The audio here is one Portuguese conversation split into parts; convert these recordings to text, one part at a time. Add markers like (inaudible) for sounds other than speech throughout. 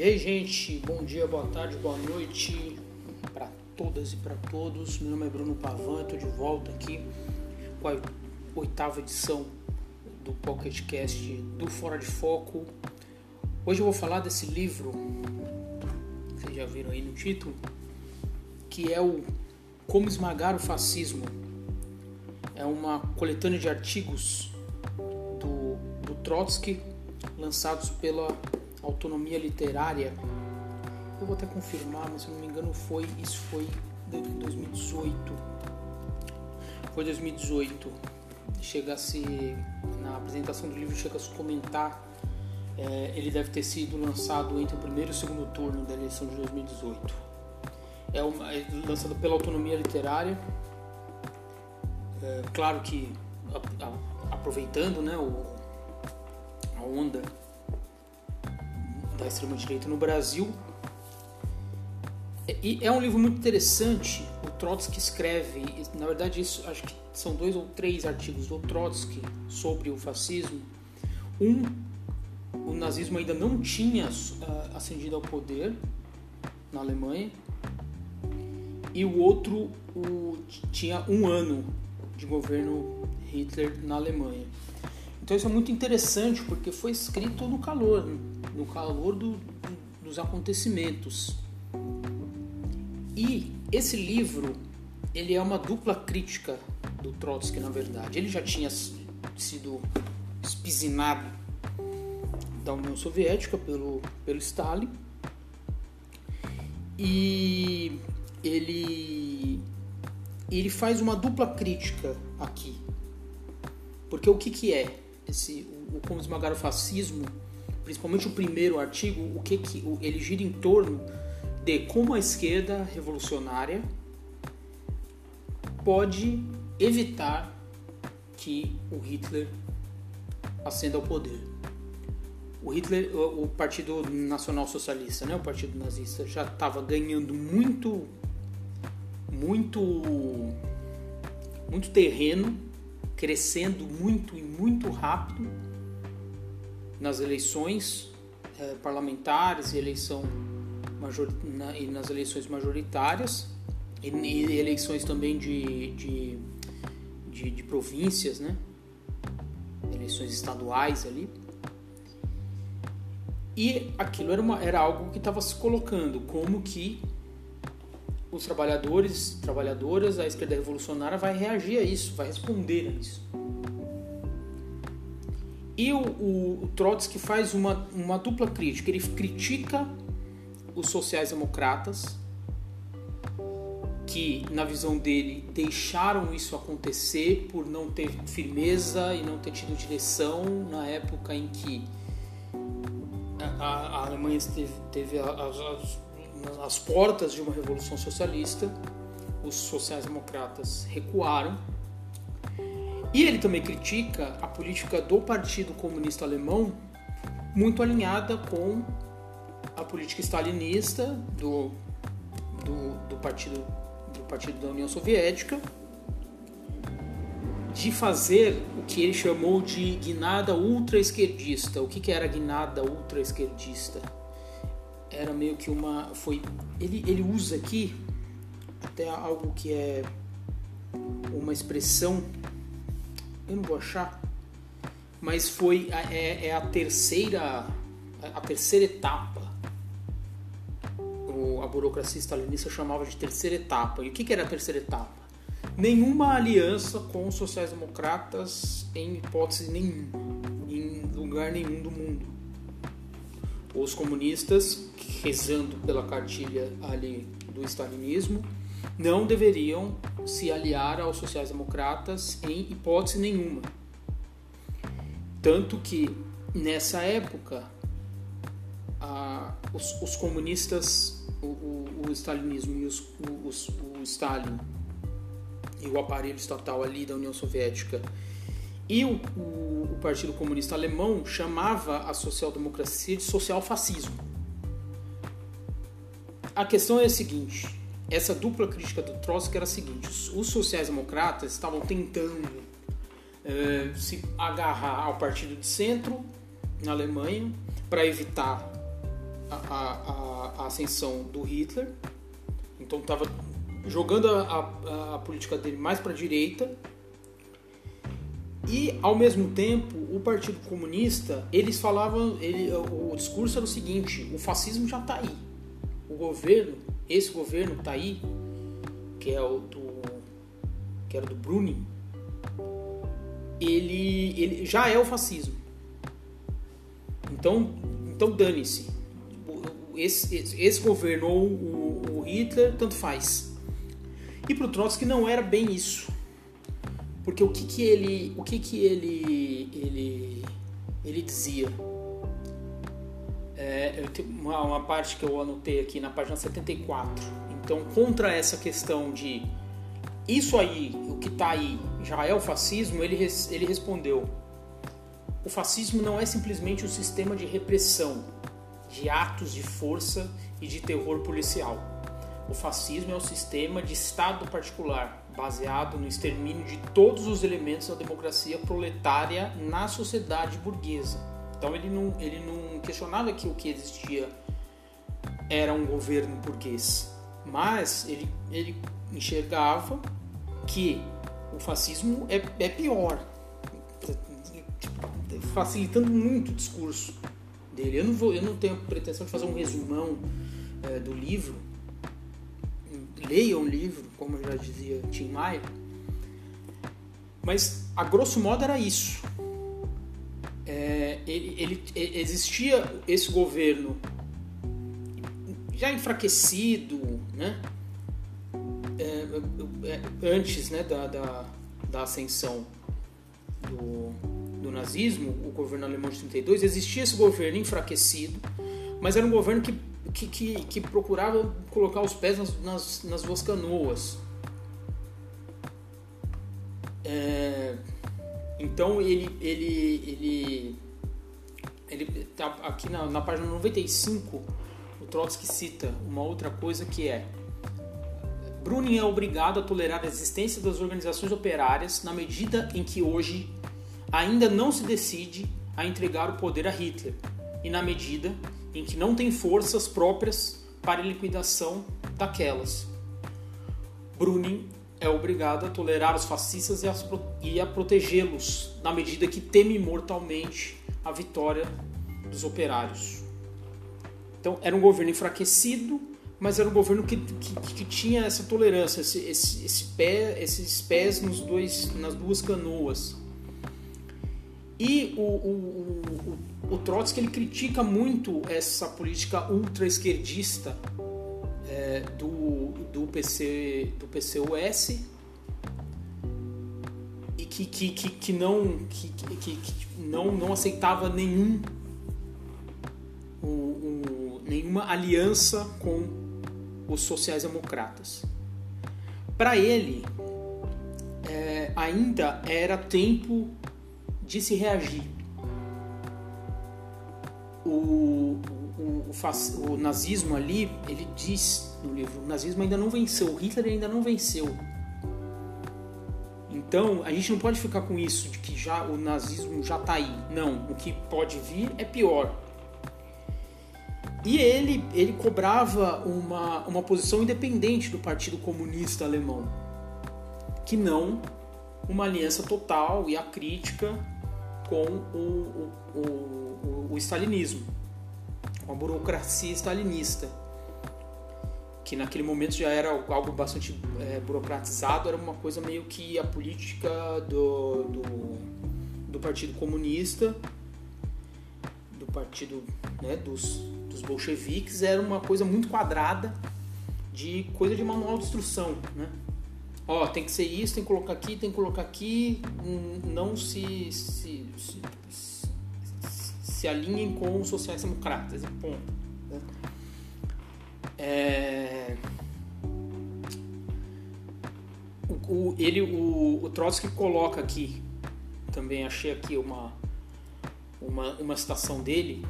E aí, gente, bom dia, boa tarde, boa noite para todas e para todos. Meu nome é Bruno Pavan, estou de volta aqui com a oitava edição do Pocket Cast do Fora de Foco. Hoje eu vou falar desse livro, vocês já viram aí no título, que é o Como Esmagar o Fascismo. É uma coletânea de artigos do, do Trotsky lançados pela autonomia literária. Eu vou até confirmar, mas se não me engano foi isso foi 2018. Foi 2018. Chega-se na apresentação do livro chega-se a comentar é, ele deve ter sido lançado entre o primeiro e o segundo turno da eleição de 2018. É, uma, é lançado pela autonomia literária. É, claro que a, a, aproveitando né, o, a onda da extrema-direita no Brasil. E é um livro muito interessante. O Trotsky escreve, na verdade, isso acho que são dois ou três artigos do Trotsky sobre o fascismo. Um, o nazismo ainda não tinha uh, ascendido ao poder na Alemanha, e o outro o, tinha um ano de governo Hitler na Alemanha. Então isso é muito interessante porque foi escrito no calor, no calor do, dos acontecimentos. E esse livro ele é uma dupla crítica do Trotsky, na verdade. Ele já tinha sido espizinado da União Soviética pelo, pelo Stalin e ele ele faz uma dupla crítica aqui porque o que que é esse o, como esmagar o fascismo, principalmente o primeiro artigo, o que que ele gira em torno de como a esquerda revolucionária pode evitar que o Hitler ascenda ao poder. O Hitler, o Partido Nacional Socialista, né, o Partido Nazista, já estava ganhando muito, muito, muito terreno crescendo muito e muito rápido nas eleições eh, parlamentares e, eleição major, na, e nas eleições majoritárias e, e eleições também de, de, de, de províncias, né? eleições estaduais ali. E aquilo era, uma, era algo que estava se colocando, como que os trabalhadores, trabalhadoras, a esquerda revolucionária vai reagir a isso, vai responder a isso. E o, o, Trotsky faz uma, uma dupla crítica. Ele critica os sociais-democratas, que, na visão dele, deixaram isso acontecer por não ter firmeza e não ter tido direção na época em que a, a Alemanha teve, teve as às portas de uma revolução socialista, os sociais-democratas recuaram. E ele também critica a política do Partido Comunista Alemão, muito alinhada com a política stalinista do, do, do, partido, do Partido da União Soviética, de fazer o que ele chamou de guinada ultra-esquerdista. O que, que era guinada ultra-esquerdista? era meio que uma foi ele, ele usa aqui até algo que é uma expressão eu não vou achar mas foi é, é a terceira a terceira etapa. O, a burocracia stalinista chamava de terceira etapa. E o que, que era a terceira etapa? Nenhuma aliança com os sociais-democratas em hipótese nenhuma em lugar nenhum do mundo. Os comunistas rezando pela cartilha ali do stalinismo, não deveriam se aliar aos sociais-democratas em hipótese nenhuma. Tanto que nessa época a, os, os, comunistas, o, o, o stalinismo e os, os, o Stalin e o aparelho estatal ali da União Soviética e o, o, o Partido Comunista Alemão chamava a social-democracia de social-fascismo. A questão é a seguinte: essa dupla crítica do Trotsky era a seguinte: os sociais-democratas estavam tentando uh, se agarrar ao partido de centro na Alemanha para evitar a, a, a ascensão do Hitler, então estava jogando a, a, a, política dele mais para a direita. E ao mesmo tempo o Partido Comunista eles falavam ele, o discurso era o seguinte o fascismo já está aí. O governo esse governo está aí que é o do que era do Bruning ele, ele já é o fascismo. Então então dane-se. Esse, esse, esse, governo ou o, o Hitler tanto faz. E para o Trotsky não era bem isso. Porque o que, que ele o que, que ele ele ele dizia é, eu tenho uma, uma parte que eu anotei aqui na página 74 então contra essa questão de isso aí o que está aí já é o fascismo ele ele respondeu. O fascismo não é simplesmente um sistema de repressão de atos de força e de terror policial. O fascismo é um sistema de Estado particular, baseado no extermínio de todos os elementos da democracia proletária na sociedade burguesa. Então ele não, ele não questionava que o que existia era um governo burguês, mas ele, ele enxergava que o fascismo é, é pior, facilitando muito o discurso dele. Eu não, vou, eu não tenho pretensão de fazer um resumão é, do livro, leiam o livro, como já dizia Tim Maia. Mas, a grosso modo, era isso. É, ele, ele, existia esse governo já enfraquecido, né? É, é, antes né, da, da, da ascensão do, do nazismo, o governo alemão de 32, existia esse governo enfraquecido, mas era um governo que que, que, que procurava colocar os pés nas, nas, nas duas canoas. É, então ele ele ele ele tá aqui na, na página 95 o Trotsky cita uma outra coisa que é Bruning é obrigado a tolerar a existência das organizações operárias na medida em que hoje ainda não se decide a entregar o poder a Hitler e na medida em que não tem forças próprias para a liquidação daquelas. Bruning é obrigado a tolerar os fascistas e a protegê-los, na medida que teme mortalmente a vitória dos operários. Então, era um governo enfraquecido, mas era um governo que, que, que tinha essa tolerância, esse, esse, esse pé, esses pés nos dois, nas duas canoas. E o, o, o, o Trotsky ele critica muito essa política ultra-esquerdista é, do, do, PC, do PCUS que, que, que, que não, que, que, que, não, não aceitava nenhum, o, o, nenhuma aliança com os sociais-democratas. Para ele, é, ainda era tempo de se reagir. O, o, o, nazismo ali, ele diz no livro, o nazismo ainda não venceu, Hitler ainda não venceu. Então, a gente não pode ficar com isso de que já o nazismo já está aí. Não, o que pode vir é pior. E ele, ele cobrava uma, uma posição independente do Partido Comunista Alemão, que não uma aliança total e a crítica com o, o, o, o stalinismo, com a burocracia stalinista, que naquele momento já era algo bastante é, burocratizado, era uma coisa meio que a política do, do, do Partido Comunista, do Partido né, dos, dos bolcheviques, era uma coisa muito quadrada, de coisa de manual de instrução, né? ó, tem que ser isso, tem que colocar aqui, tem que colocar aqui, não se, se, se, se alinhem com os sociais-democratas, ponto. É... O, o, ele, o, o Trotsky coloca aqui, também achei aqui uma, uma, uma citação dele,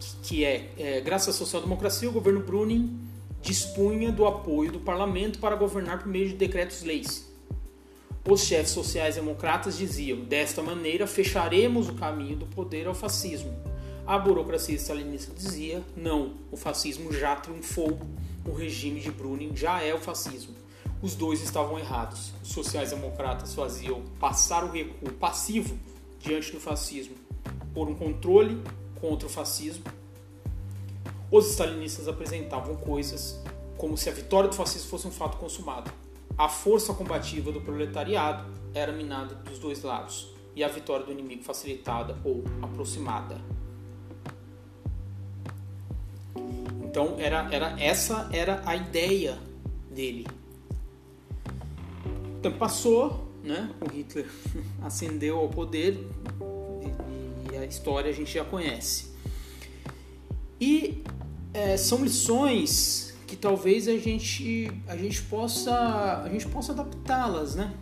que, que é, é, graças à social-democracia, o governo Bruning dispunha do apoio do parlamento para governar por meio de decretos-leis. Os chefes sociais democratas diziam: desta maneira fecharemos o caminho do poder ao fascismo. A burocracia stalinista dizia: não, o fascismo já triunfou, o regime de Bruning já é o fascismo. Os dois estavam errados. Os sociais-democratas faziam passar o recuo passivo diante do fascismo por um controle contra o fascismo. Os stalinistas apresentavam coisas como se a vitória do fascismo fosse um fato consumado. A força combativa do proletariado era minada dos dois lados e a vitória do inimigo facilitada ou aproximada. Então era, era essa era a ideia dele. Então passou, né? O Hitler (laughs) ascendeu ao poder e, e a história a gente já conhece. E é, são lições que talvez a gente a gente possa a gente possa adaptá-las, né?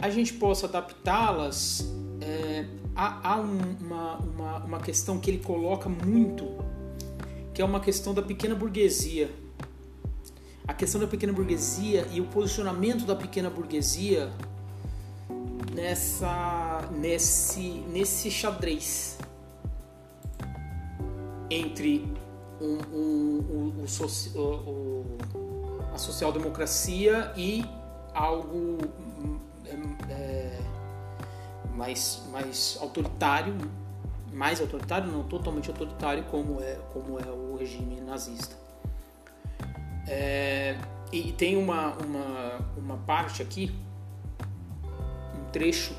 A gente possa adaptá-las é, há, há uma, uma, uma questão que ele coloca muito, que é uma questão da pequena burguesia. A questão da pequena burguesia e o posicionamento da pequena burguesia nessa nesse nesse xadrez entre um, um, um, a social-democracia e algo é, mais, mais autoritário, mais autoritário, não totalmente autoritário, como é, como é o regime nazista. É, e tem uma, uma, uma parte aqui, um trecho,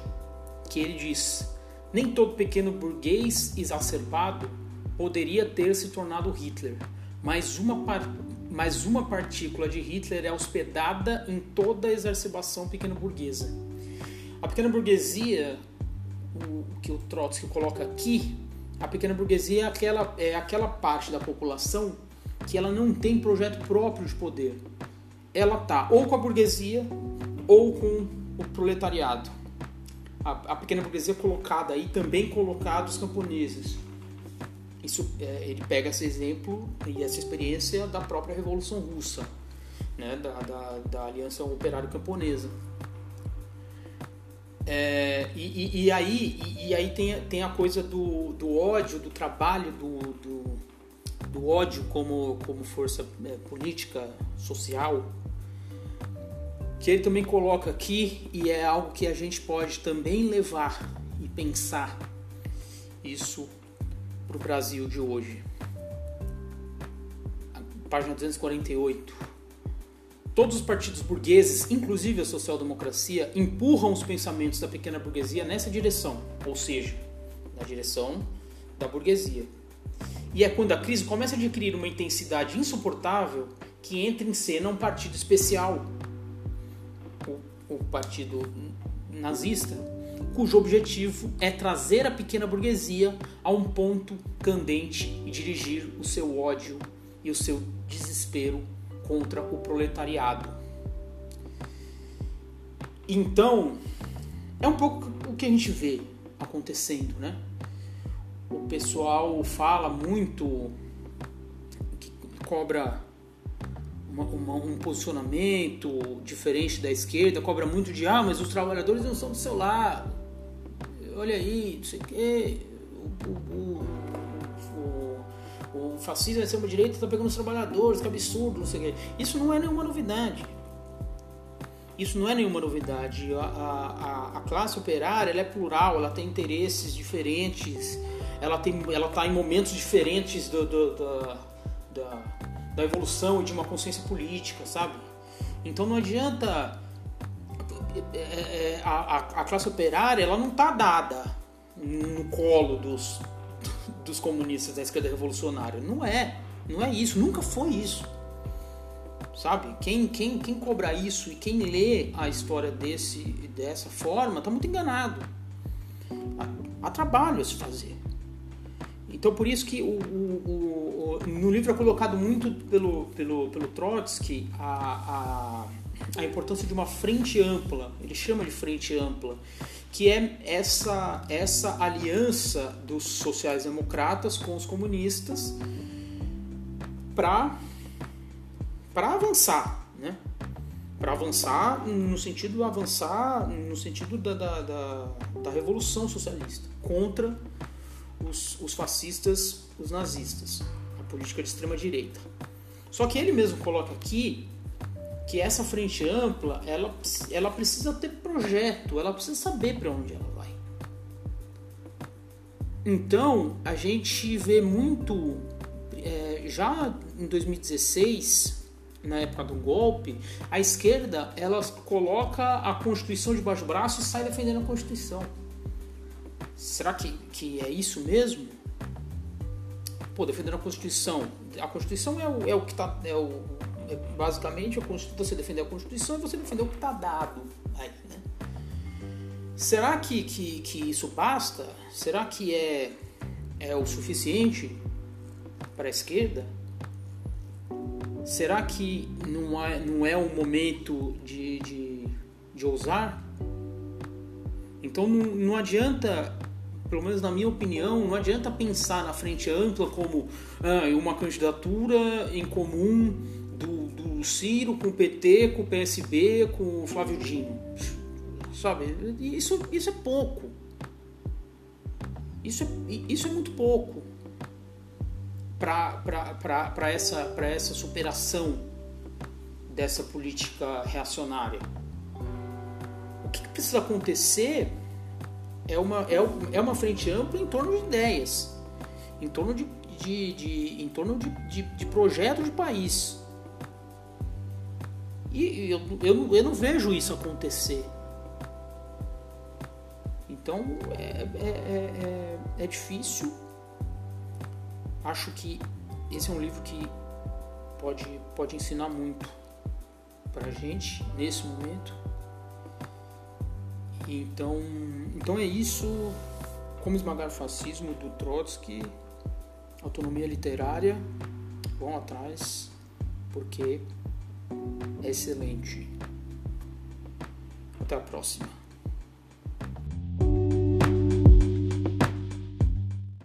que ele diz: Nem todo pequeno burguês exacerbado poderia ter se tornado Hitler, mas uma, mas uma partícula de Hitler é hospedada em toda a exacerbação pequeno-burguesa. A pequena burguesia, o que o Trotsky coloca aqui, a pequena burguesia é aquela, é aquela parte da população que ela não tem projeto próprio de poder. Ela tá ou com a burguesia ou com o proletariado. A, a pequena burguesia colocada aí também colocada os camponeses isso, é, ele pega esse exemplo e essa experiência da própria Revolução Russa, né, da, da, da Aliança Operário Camponesa. É, e, e, e, aí, e, e, aí tem, tem a coisa do, do ódio, do trabalho, do, do, do ódio como, como força é, política, social, que ele também coloca aqui e é algo que a gente pode também levar e pensar isso para o Brasil de hoje. Página 248. Todos os partidos burgueses, inclusive a social-democracia, empurram os pensamentos da pequena burguesia nessa direção, ou seja, na direção da burguesia. E é quando a crise começa a adquirir uma intensidade insuportável que entra em cena um partido especial, o, o partido nazista, cujo objetivo é trazer a pequena burguesia a um ponto candente e dirigir o seu ódio e o seu desespero contra o proletariado. Então, é um pouco o que a gente vê acontecendo, né? O pessoal fala muito que cobra uma, uma, um posicionamento diferente da esquerda, cobra muito de ah, mas os trabalhadores não são do seu lado olha aí, não sei o quê, o, o, o, o fascismo ser uma direita está pegando os trabalhadores, que absurdo, não sei o quê. Isso não é nenhuma novidade. Isso não é nenhuma novidade. A, a, a classe operária é plural, ela tem interesses diferentes, ela está em momentos diferentes do, do, do, da, da evolução de uma consciência política, sabe? Então não adianta é, é, a, a, classe operária ela não está dada no colo dos, dos comunistas da esquerda revolucionária. Não é. Não é isso. Nunca foi isso. Sabe? Quem, quem, quem cobra isso e quem lê a história desse, dessa forma está muito enganado. Há, há, trabalho a se fazer. Então por isso que o, o, o, no livro é colocado muito pelo, pelo, pelo Trotsky a, a a importância de uma frente ampla, ele chama de frente ampla, que é essa, essa aliança dos sociais-democratas com os comunistas para avançar, né? Para avançar no sentido avançar no sentido da, da, da, da revolução socialista contra os, os fascistas, os nazistas, a política de extrema direita. Só que ele mesmo coloca aqui que essa frente ampla, ela, ela precisa ter projeto, ela precisa saber para onde ela vai. Então, a gente vê muito, é, já em 2016, na época do golpe, a esquerda ela coloca a Constituição debaixo do braço e sai defendendo a Constituição. Será que, que é isso mesmo? Pô, defendendo a Constituição. A Constituição é o, é o que está. É o, basicamente, você defender a Constituição e você defender o que está dado. Aí, né? Será que, que, que isso basta? Será que é, é o suficiente para a esquerda? Será que não é, não é o momento de, de, de ousar? Então não, não adianta, pelo menos na minha opinião, não adianta pensar na frente ampla como ah, uma candidatura em comum Ciro com o PT, com o PSB, com o Flávio Dino. Sabe? Isso, isso é pouco. Isso é, isso é muito pouco para essa, essa superação dessa política reacionária. O que, que precisa acontecer é uma, é, é uma frente ampla em torno de ideias, em torno de, de, de em torno de, de, de projeto de país. E eu, eu, eu não vejo isso acontecer. Então é, é, é, é, é difícil acho que esse é um livro que pode, pode ensinar muito para a gente nesse momento. Então, então é isso. Como esmagar o fascismo do Trotsky, autonomia literária, vão atrás, porque é excelente. Até a próxima.